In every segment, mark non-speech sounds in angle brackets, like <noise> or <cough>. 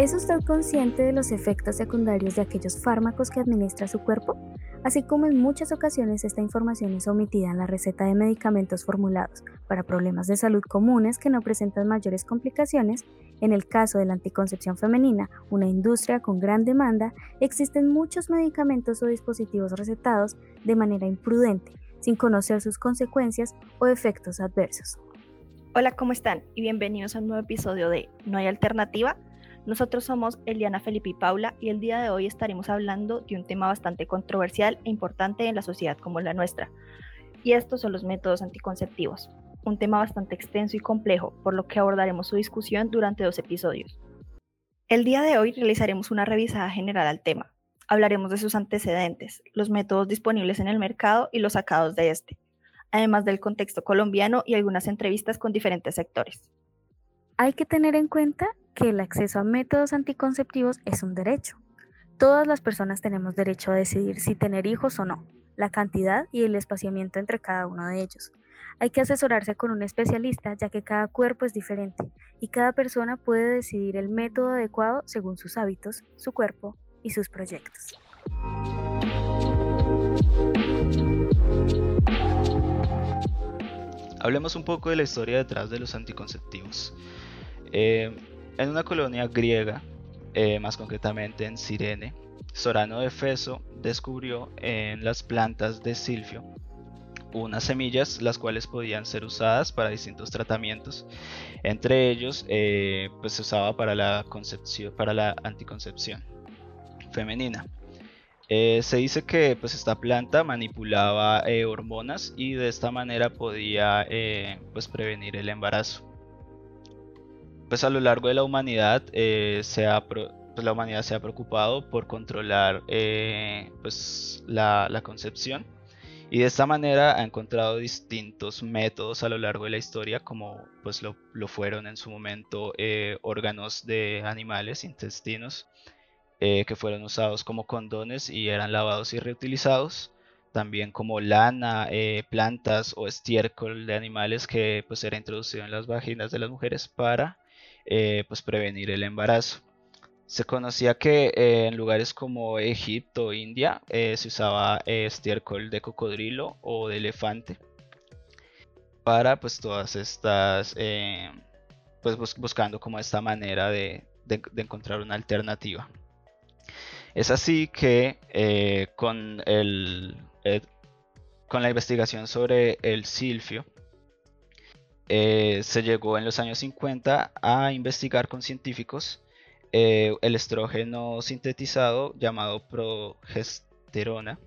¿Es usted consciente de los efectos secundarios de aquellos fármacos que administra su cuerpo? Así como en muchas ocasiones esta información es omitida en la receta de medicamentos formulados para problemas de salud comunes que no presentan mayores complicaciones, en el caso de la anticoncepción femenina, una industria con gran demanda, existen muchos medicamentos o dispositivos recetados de manera imprudente, sin conocer sus consecuencias o efectos adversos. Hola, ¿cómo están? Y bienvenidos a un nuevo episodio de No hay alternativa nosotros somos Eliana Felipe y Paula y el día de hoy estaremos hablando de un tema bastante controversial e importante en la sociedad como la nuestra. Y estos son los métodos anticonceptivos, un tema bastante extenso y complejo, por lo que abordaremos su discusión durante dos episodios. El día de hoy realizaremos una revisada general al tema. Hablaremos de sus antecedentes, los métodos disponibles en el mercado y los sacados de este, además del contexto colombiano y algunas entrevistas con diferentes sectores. Hay que tener en cuenta que el acceso a métodos anticonceptivos es un derecho. Todas las personas tenemos derecho a decidir si tener hijos o no, la cantidad y el espaciamiento entre cada uno de ellos. Hay que asesorarse con un especialista ya que cada cuerpo es diferente y cada persona puede decidir el método adecuado según sus hábitos, su cuerpo y sus proyectos. Hablemos un poco de la historia detrás de los anticonceptivos. Eh, en una colonia griega, eh, más concretamente en Cirene, Sorano de Feso descubrió en las plantas de silfio unas semillas las cuales podían ser usadas para distintos tratamientos. Entre ellos, eh, pues se usaba para la anticoncepción femenina. se dice que pues esta planta manipulaba hormonas y de esta manera podía pues prevenir el embarazo pues a lo largo de la humanidad eh, se ha pues, la humanidad se ha preocupado por controlar eh, pues la, concepción y de esta manera ha encontrado distintos métodos a lo largo de la historia como pues lo, fueron en su momento eh, órganos de animales intestinos que fueron usados como condones y eran lavados y reutilizados también como lana, plantas o estiércol de animales que pues era introducido en las vaginas de las mujeres para eh, pues prevenir el embarazo. Se conocía que eh, en lugares como Egipto o India eh, se usaba estiércol de cocodrilo o de elefante para pues todas estas pues buscando como esta manera de, encontrar una alternativa. Es así que con, el, con la investigación sobre el silfio eh, se llegó en los años 50 a investigar con científicos eh, el estrógeno sintetizado llamado progesterona,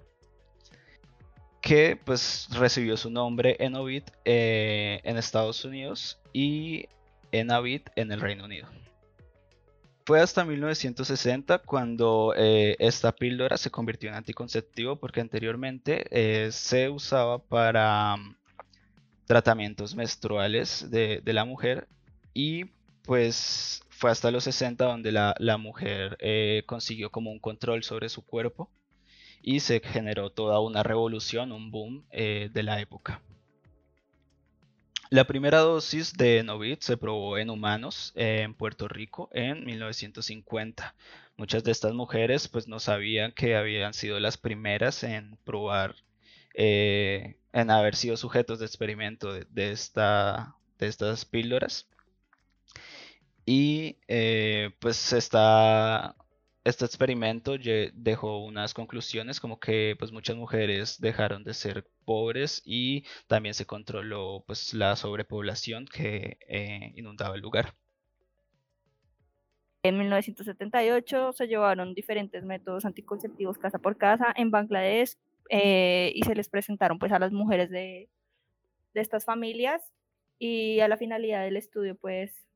que pues recibió su nombre en Ovid eh, en Estados Unidos y en Avid en el Reino Unido. Fue hasta 1960 cuando esta píldora se convirtió en anticonceptivo porque anteriormente se usaba para tratamientos menstruales de, la mujer y pues fue hasta los 60 donde la, mujer eh, consiguió como un control sobre su cuerpo y se generó toda una revolución, un boom eh, de la época. La primera dosis de Novit se probó en humanos en Puerto Rico en 1950. Muchas de estas mujeres pues no sabían que habían sido las primeras en probar eh, en haber sido sujetos de experimento de, esta, de estas píldoras. Y eh, pues esta, este experimento dejó unas conclusiones como que pues muchas mujeres dejaron de ser pobres y también se controló pues la sobrepoblación que eh, inundaba el lugar. En 1978 se llevaron diferentes métodos anticonceptivos casa por casa en Bangladesh, eh, y se les presentaron pues a las mujeres de, de estas familias y a la finalidad del estudio pues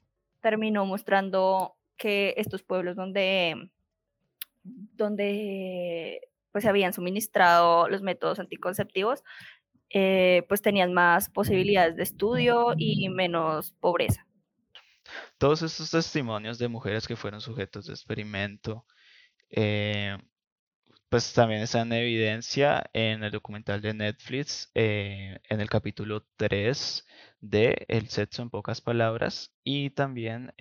terminó mostrando que estos pueblos donde, donde pues habían suministrado los métodos anticonceptivos eh, pues tenían más posibilidades de estudio y menos pobreza. Todos estos testimonios de mujeres que fueron sujetos de experimento eh, pues también está en evidencia en el documental de Netflix, eh, en el capítulo 3 de El sexo en pocas palabras, y también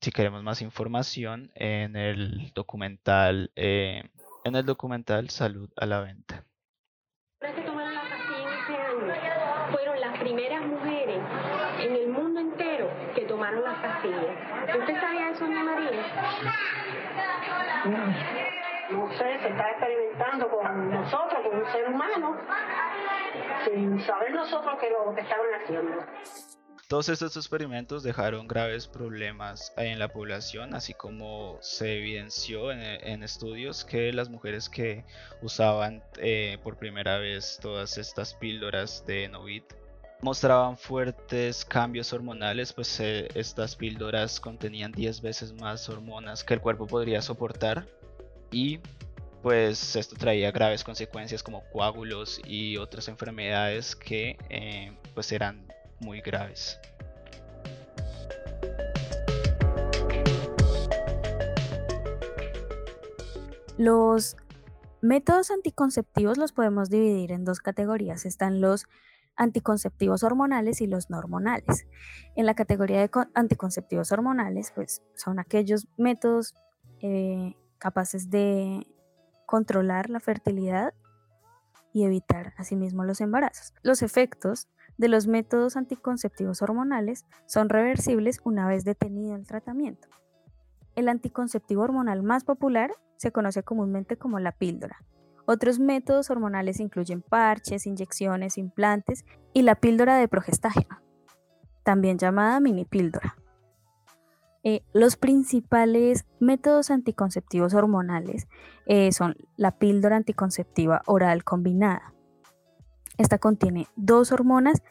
si queremos más información en el documental, en el documental Salud a la venta. ¿Usted sabía eso, Ana María? No sé, se está experimentando con nosotros, con un ser humano, sin saber nosotros qué lo que estaban haciendo. Todos estos experimentos dejaron graves problemas en la población, así como se evidenció en, estudios que las mujeres que usaban eh, por primera vez todas estas píldoras de Novit mostraban fuertes cambios hormonales, pues eh, estas píldoras contenían 10 veces más hormonas que el cuerpo podría soportar y pues esto traía graves consecuencias como coágulos y otras enfermedades que eh, pues eran muy graves. Los métodos anticonceptivos los podemos dividir en dos categorías. Están los anticonceptivos hormonales y los no hormonales. En la categoría de anticonceptivos hormonales, pues son aquellos métodos eh, capaces de controlar la fertilidad y evitar asimismo los embarazos. Los efectos de los métodos anticonceptivos hormonales son reversibles una vez detenido el tratamiento. El anticonceptivo hormonal más popular se conoce comúnmente como la píldora, otros métodos hormonales incluyen parches, inyecciones, implantes y la píldora de progestágeno, también llamada mini píldora. Eh, los principales métodos anticonceptivos hormonales eh, son la píldora anticonceptiva oral combinada. Esta contiene dos hormonas,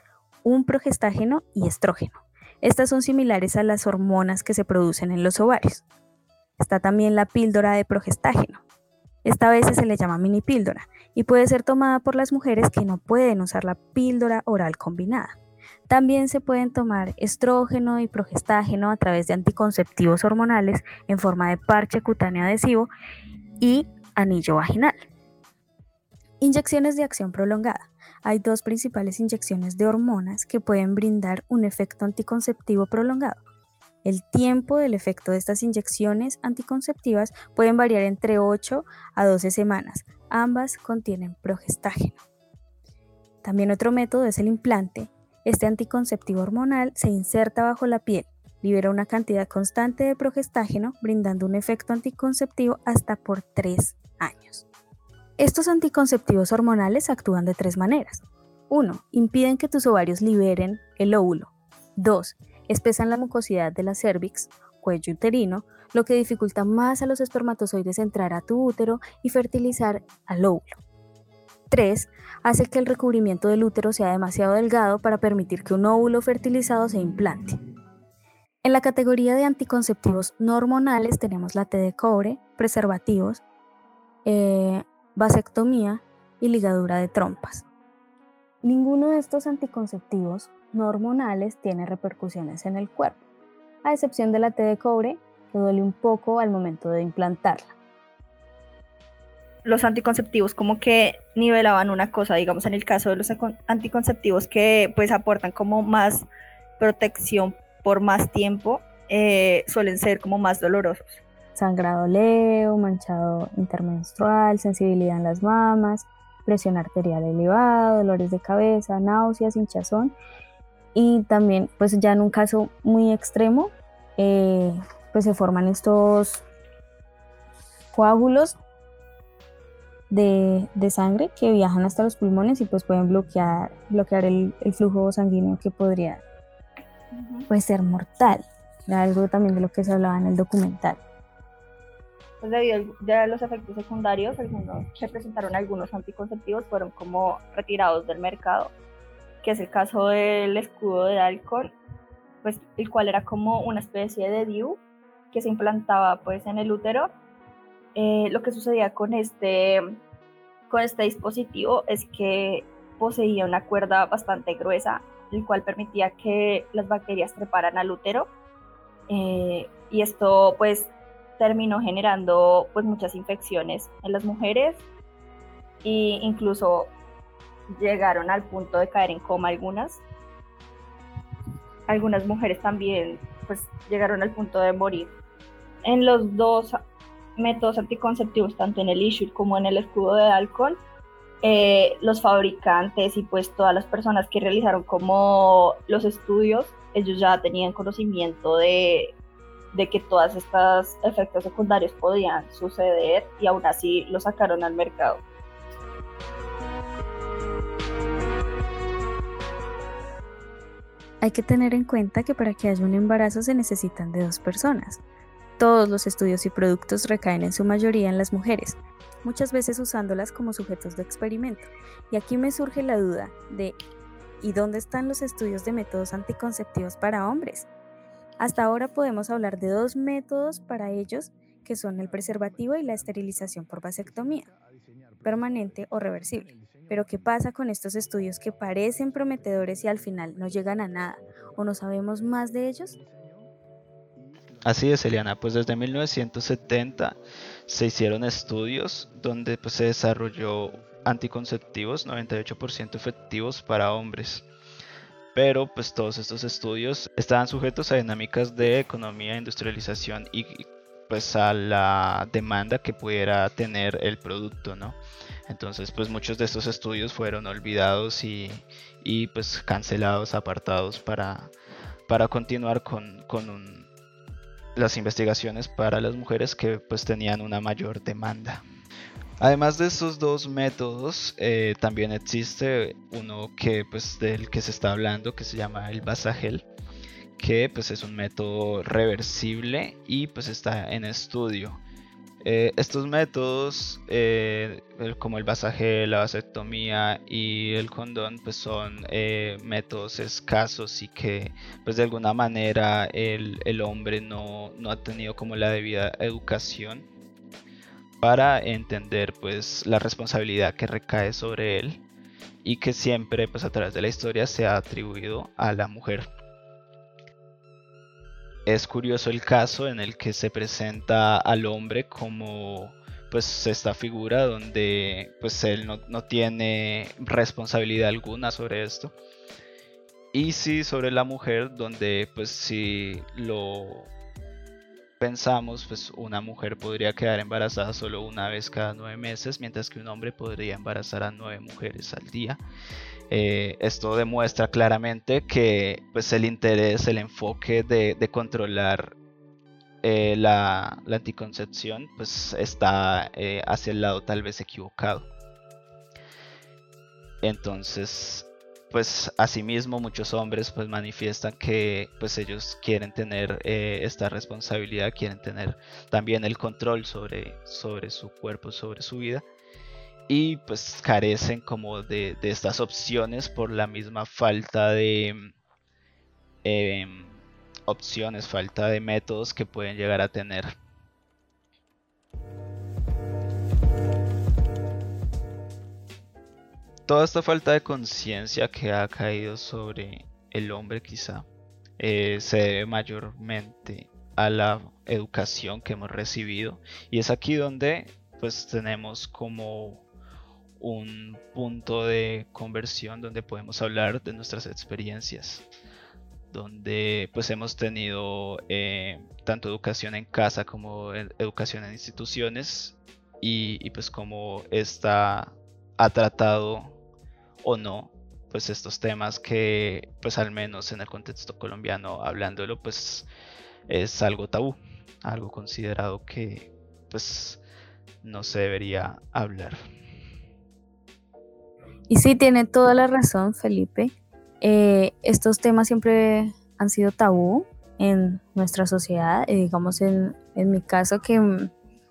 un progestágeno y estrógeno. Estas son similares a las hormonas que se producen en los ovarios. Está también la píldora de progestágeno. Esta vez se le llama mini píldora y puede ser tomada por las mujeres que no pueden usar la píldora oral combinada. También se pueden tomar estrógeno y progestágeno a través de anticonceptivos hormonales en forma de parche cutáneo adhesivo y anillo vaginal. Inyecciones de acción prolongada. Hay dos principales inyecciones de hormonas que pueden brindar un efecto anticonceptivo prolongado. El tiempo del efecto de estas inyecciones anticonceptivas pueden variar entre 8 a 12 semanas. Ambas contienen progestágeno. También otro método es el implante. Este anticonceptivo hormonal se inserta bajo la piel, libera una cantidad constante de progestágeno, brindando un efecto anticonceptivo hasta por 3 años. Estos anticonceptivos hormonales actúan de tres maneras. 1. Impiden que tus ovarios liberen el óvulo. 2 espesan la mucosidad de la cervix, cuello uterino, lo que dificulta más a los espermatozoides entrar a tu útero y fertilizar al óvulo. 3. Hace que el recubrimiento del útero sea demasiado delgado para permitir que un óvulo fertilizado se implante. En la categoría de anticonceptivos no hormonales tenemos la T de cobre, preservativos, eh, vasectomía y ligadura de trompas. Ninguno de estos anticonceptivos no hormonales tiene repercusiones en el cuerpo, a excepción de la T de cobre, que duele un poco al momento de implantarla. Los anticonceptivos como que nivelaban una cosa, digamos en el caso de los anticonceptivos que pues aportan como más protección por más tiempo, eh, suelen ser como más dolorosos. Sangrado leo, manchado intermenstrual, sensibilidad en las mamas, presión arterial elevada, dolores de cabeza, náuseas, hinchazón y también pues ya en un caso muy extremo eh, pues se forman estos coágulos de, sangre que viajan hasta los pulmones y pues pueden bloquear, bloquear el, flujo sanguíneo que podría pues, ser mortal. algo también de lo que se hablaba en el documental. Pues debido a los efectos secundarios, algunos que presentaron algunos anticonceptivos fueron como retirados del mercado que es el caso del escudo de alcohol, pues el cual era como una especie de DIU que se implantaba pues en el útero. Eh, lo que sucedía con este, con este dispositivo es que poseía una cuerda bastante gruesa, el cual permitía que las bacterias treparan al útero. Eh, y esto pues terminó generando pues muchas infecciones en las mujeres e incluso llegaron al punto de caer en coma algunas. Algunas mujeres también pues llegaron al punto de morir. En los dos métodos anticonceptivos, tanto en el issue como en el escudo de alcohol, eh, los fabricantes y pues todas las personas que realizaron como los estudios, ellos ya tenían conocimiento de, de que todos estos efectos secundarios podían suceder y aún así lo sacaron al mercado. Hay que tener en cuenta que para que haya un embarazo se necesitan de dos personas. Todos los estudios y productos recaen en su mayoría en las mujeres, muchas veces usándolas como sujetos de experimento. Y aquí me surge la duda de ¿y dónde están los estudios de métodos anticonceptivos para hombres? Hasta ahora podemos hablar de dos métodos para ellos, que son el preservativo y la esterilización por vasectomía, permanente o reversible. Pero ¿qué pasa con estos estudios que parecen prometedores y al final no llegan a nada? ¿O no sabemos más de ellos? Así es, Eliana, pues desde 1970 se hicieron estudios donde pues, se desarrolló anticonceptivos 98% efectivos para hombres pero pues todos estos estudios estaban sujetos a dinámicas de economía, industrialización y pues a la demanda que pudiera tener el producto, ¿no? Entonces pues muchos de estos estudios fueron olvidados y, pues cancelados, apartados para, para continuar con, las investigaciones para las mujeres que pues tenían una mayor demanda. Además de estos dos métodos, eh, también existe uno que, pues, del que se está hablando, que se llama el Basagel, que pues, es un método reversible y pues, está en estudio. Eh, estos métodos, eh, como el Basagel, la vasectomía y el condón, pues son métodos escasos y que pues de alguna manera el, el hombre no, no, ha tenido como la debida educación para entender pues la responsabilidad que recae sobre él y que siempre pues a través de la historia se ha atribuido a la mujer. Es curioso el caso en el que se presenta al hombre como pues esta figura donde pues él no, no tiene responsabilidad alguna sobre esto y sí sobre la mujer donde pues si lo pensamos, pues una mujer podría quedar embarazada solo una vez cada nueve meses, mientras que un hombre podría embarazar a nueve mujeres al día. Eh, esto demuestra claramente que pues, el interés, el enfoque de, controlar eh, la, anticoncepción pues, está eh, hacia el lado tal vez equivocado. Entonces, pues asimismo muchos hombres pues manifiestan que pues ellos quieren tener eh, esta responsabilidad, quieren tener también el control sobre, sobre su cuerpo, sobre su vida y pues carecen como de, estas opciones por la misma falta de em, opciones, falta de métodos que pueden llegar a tener. Toda esta falta de conciencia que ha caído sobre el hombre quizá eh, se debe mayormente a la educación que hemos recibido. Y es aquí donde pues tenemos como un punto de conversión donde podemos hablar de nuestras experiencias donde pues hemos tenido eh, tanto educación en casa como educación en instituciones y, y pues como esta ha tratado o no, pues estos temas que, pues al menos en el contexto colombiano, hablándolo, pues es algo tabú, algo considerado que, pues, no se debería hablar. Y sí, tiene toda la razón, Felipe. Eh, estos temas siempre han sido tabú en nuestra sociedad, eh, digamos en, en mi caso que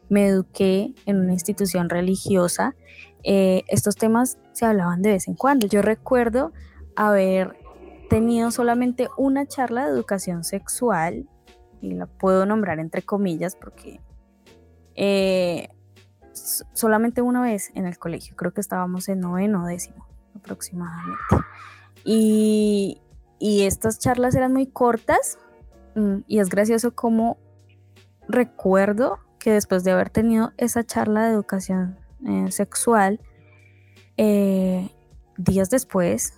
me eduqué en una institución religiosa, eh, estos temas se hablaban de vez en cuando. Yo recuerdo haber tenido solamente una charla de educación sexual, y la puedo nombrar entre comillas porque eh, solamente una vez en el colegio, creo que estábamos en noveno décimo aproximadamente. Y, y estas charlas eran muy cortas mm, y es gracioso como recuerdo que después de haber tenido esa charla de educación eh, sexual, eh, días después,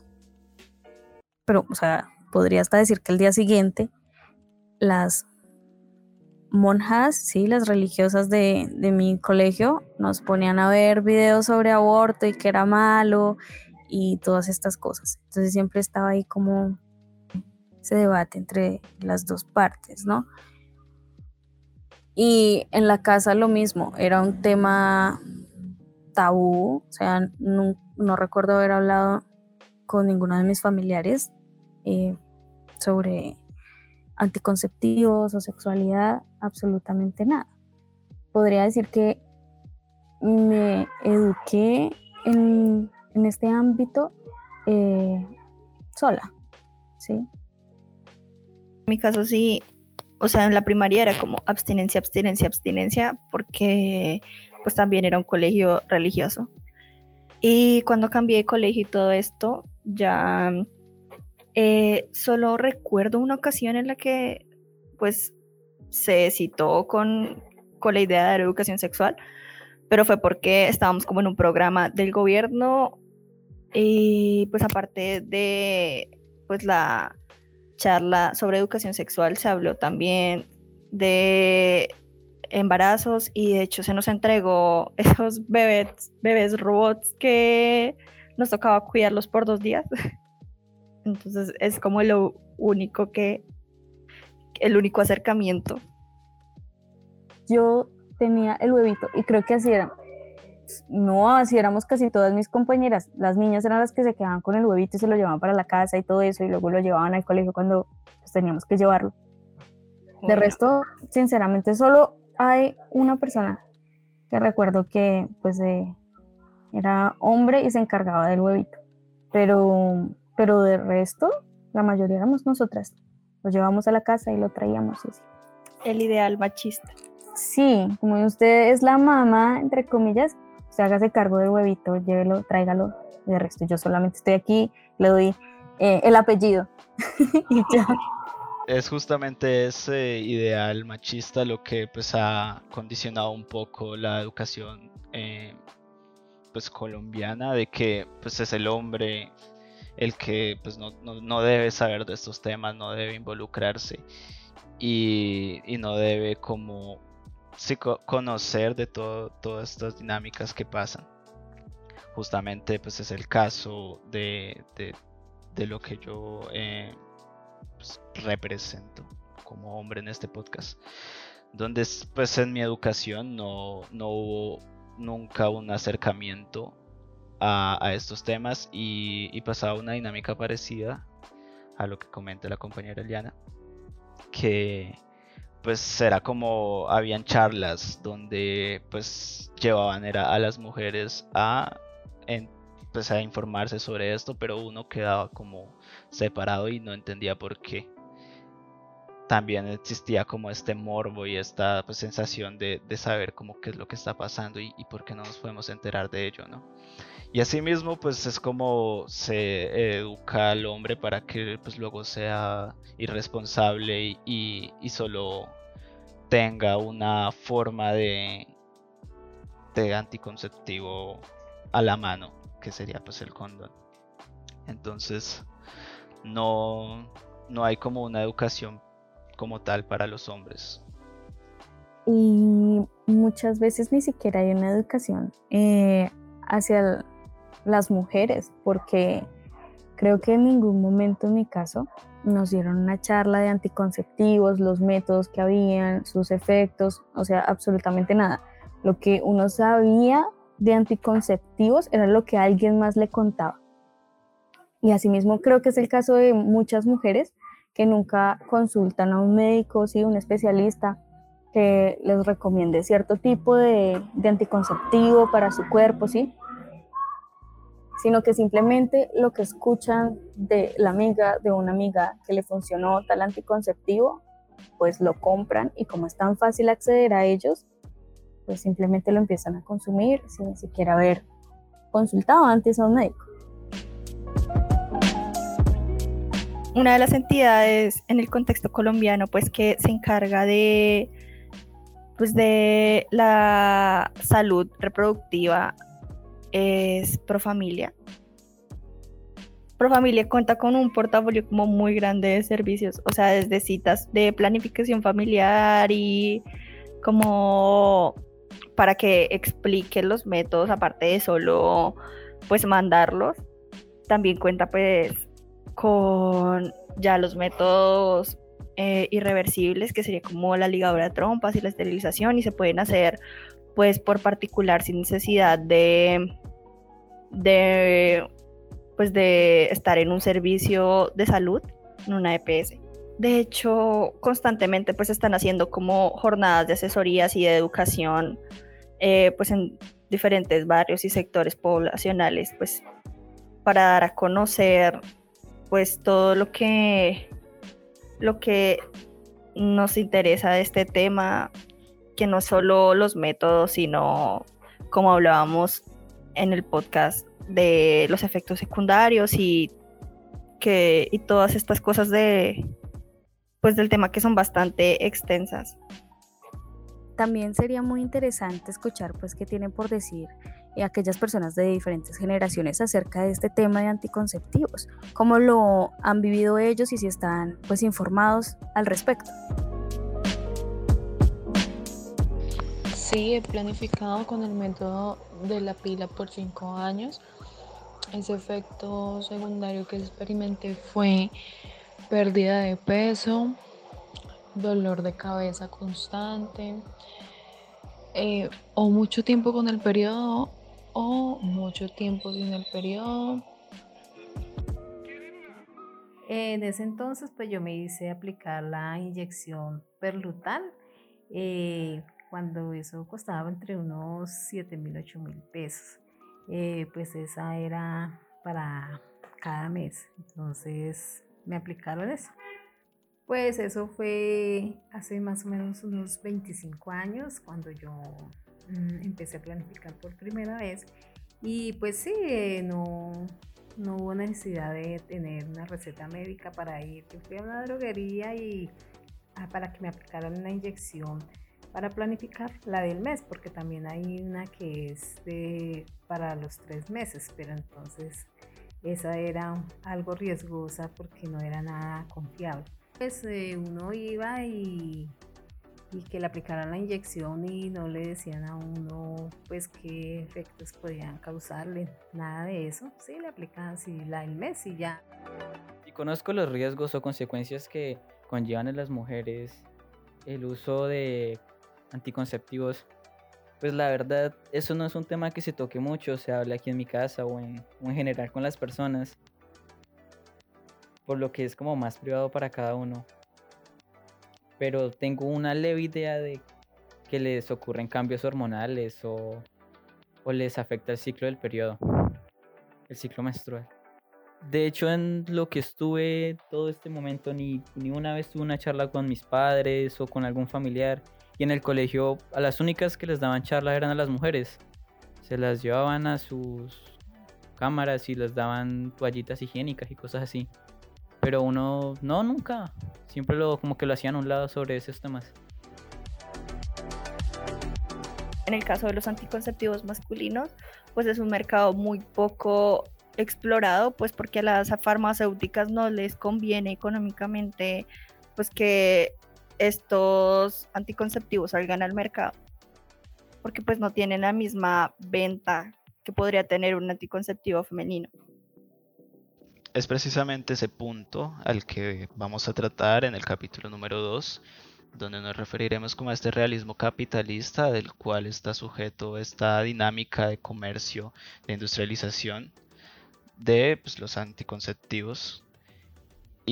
pero, o sea, podría hasta decir que el día siguiente, las monjas, sí, las religiosas de, de, mi colegio nos ponían a ver videos sobre aborto y que era malo y todas estas cosas. Entonces siempre estaba ahí como ese debate entre las dos partes, ¿no? Y en la casa lo mismo, era un tema tabú, o sea, no, recuerdo haber hablado con ninguno de mis familiares eh, sobre anticonceptivos o sexualidad, absolutamente nada. Podría decir que me eduqué en, este ámbito eh, sola, ¿sí? En mi caso sí, o sea, en la primaria era como abstinencia, abstinencia, abstinencia, porque pues también era un colegio religioso. Y cuando cambié de colegio y todo esto, ya eh, solo recuerdo una ocasión en la que pues se citó con, con la idea de la educación sexual, pero fue porque estábamos como en un programa del gobierno y pues aparte de pues la charla sobre educación sexual se habló también de embarazos y de hecho se nos entregó <laughs> esos bebés, bebés robots que nos tocaba cuidarlos por dos días. <laughs> Entonces es como lo único que, el único acercamiento. Yo tenía el huevito y creo que así era. No, así éramos casi todas mis compañeras. Las niñas eran las que se quedaban con el huevito y se lo llevaban para la casa y todo eso y luego lo llevaban al colegio cuando pues, teníamos que llevarlo. De resto, sinceramente, solo hay una persona que recuerdo que pues eh, era hombre y se encargaba del huevito. Pero pero de resto, la mayoría éramos nosotras. Lo llevamos a la casa y lo traíamos así. El ideal machista. Sí, como usted es la mamá, entre comillas, se hágase cargo del huevito, llévelo, tráigalo. Y de resto, yo solamente estoy aquí, le doy eh, el apellido. <laughs> y ya. Es justamente ese ideal machista lo que pues ha condicionado un poco la educación eh, pues colombiana de que pues es el hombre el que pues no, debe saber de estos temas, no debe involucrarse y, no debe como conocer de todo, todas estas dinámicas que pasan. Justamente pues es el caso de, lo que yo eh, pues, represento como hombre en este podcast. Donde pues en mi educación no, no hubo nunca un acercamiento a, estos temas y, pasaba una dinámica parecida a lo que comenta la compañera Eliana, que pues era como habían charlas donde pues llevaban era a las mujeres a, pues, a informarse sobre esto, pero uno quedaba como separado y no entendía por qué. También existía como este morbo y esta pues, sensación de, saber cómo qué es lo que está pasando y, y por qué no nos podemos enterar de ello, ¿no? Y asimismo, pues es como se educa al hombre para que pues luego sea irresponsable y, solo tenga una forma de, de anticonceptivo a la mano, que sería pues el condón. Entonces, no, no hay como una educación como tal para los hombres. Y muchas veces ni siquiera hay una educación eh, hacia las mujeres, porque creo que en ningún momento en mi caso nos dieron una charla de anticonceptivos, los métodos que habían, sus efectos, o sea, absolutamente nada. Lo que uno sabía de anticonceptivos era lo que alguien más le contaba. Y asimismo creo que es el caso de muchas mujeres que nunca consultan a un médico, sí, un especialista que les recomiende cierto tipo de, de anticonceptivo para su cuerpo, sí, sino que simplemente lo que escuchan de la amiga, de una amiga que le funcionó tal anticonceptivo, pues lo compran y como es tan fácil acceder a ellos, pues simplemente lo empiezan a consumir sin siquiera haber consultado antes a un médico. Una de las entidades en el contexto colombiano, pues que se encarga de pues de la salud reproductiva es Profamilia. Profamilia cuenta con un portafolio como muy grande de servicios, o sea, desde citas de planificación familiar y como para que explique los métodos, aparte de solo pues mandarlos, también cuenta pues con ya los métodos eh, irreversibles, que sería como la ligadura de trompas y la esterilización, y se pueden hacer pues por particular sin necesidad de, de, pues, de estar en un servicio de salud, en una EPS. De hecho, constantemente pues están haciendo como jornadas de asesorías y de educación eh, pues en diferentes barrios y sectores poblacionales pues para dar a conocer pues todo lo que lo que nos interesa de este tema, que no solo los métodos, sino como hablábamos en el podcast de los efectos secundarios y que y todas estas cosas de pues del tema que son bastante extensas. También sería muy interesante escuchar pues qué tienen por decir y aquellas personas de diferentes generaciones acerca de este tema de anticonceptivos, cómo lo han vivido ellos y si están pues informados al respecto. Sí, he planificado con el método de la pila por cinco años. Ese efecto secundario que experimenté fue pérdida de peso, dolor de cabeza constante, eh, o mucho tiempo con el periodo o mucho tiempo sin el periodo. En ese entonces, pues yo me hice aplicar la inyección perlutal, eh, cuando eso costaba entre unos 7 mil, 8 mil pesos. Eh, pues esa era para cada mes. Entonces me aplicaron eso. Pues eso fue hace más o menos unos 25 años cuando yo Mm, empecé a planificar por primera vez y pues sí, eh, no, no hubo necesidad de tener una receta médica para ir. Yo fui a una droguería y ah, para que me aplicaran una inyección para planificar la del mes, porque también hay una que es de para los tres meses, pero entonces esa era algo riesgosa porque no era nada confiable. Pues eh, uno iba y que le aplicaran la inyección y no le decían a uno pues qué efectos podían causarle, nada de eso, sí, le aplicaban así la del mes y ya. Y conozco los riesgos o consecuencias que conllevan en las mujeres el uso de anticonceptivos. Pues la verdad, eso no es un tema que se toque mucho, se habla aquí en mi casa o en, o en general con las personas, por lo que es como más privado para cada uno pero tengo una leve idea de que les ocurren cambios hormonales o, les afecta el ciclo del periodo, el ciclo menstrual. De hecho, en lo que estuve todo este momento, ni, ni una vez tuve una charla con mis padres o con algún familiar. Y en el colegio, a las únicas que les daban charla eran a las mujeres. Se las llevaban a sus cámaras y les daban toallitas higiénicas y cosas así. Pero uno, no, nunca. Siempre lo, como que lo hacían a un lado sobre esos temas. En el caso de los anticonceptivos masculinos, pues es un mercado muy poco explorado, pues porque a las farmacéuticas no les conviene económicamente pues que estos anticonceptivos salgan al mercado, porque pues no tienen la misma venta que podría tener un anticonceptivo femenino. Es precisamente ese punto al que vamos a tratar en el capítulo número 2, donde nos referiremos como a este realismo capitalista del cual está sujeto esta dinámica de comercio, de industrialización de pues, los anticonceptivos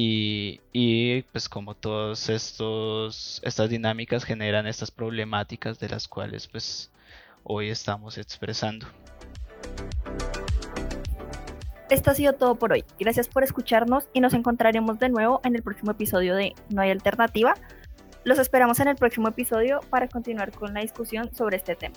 y, pues como todas estas dinámicas generan estas problemáticas de las cuales pues hoy estamos expresando. Esto ha sido todo por hoy. Gracias por escucharnos y nos encontraremos de nuevo en el próximo episodio de No hay alternativa. Los esperamos en el próximo episodio para continuar con la discusión sobre este tema.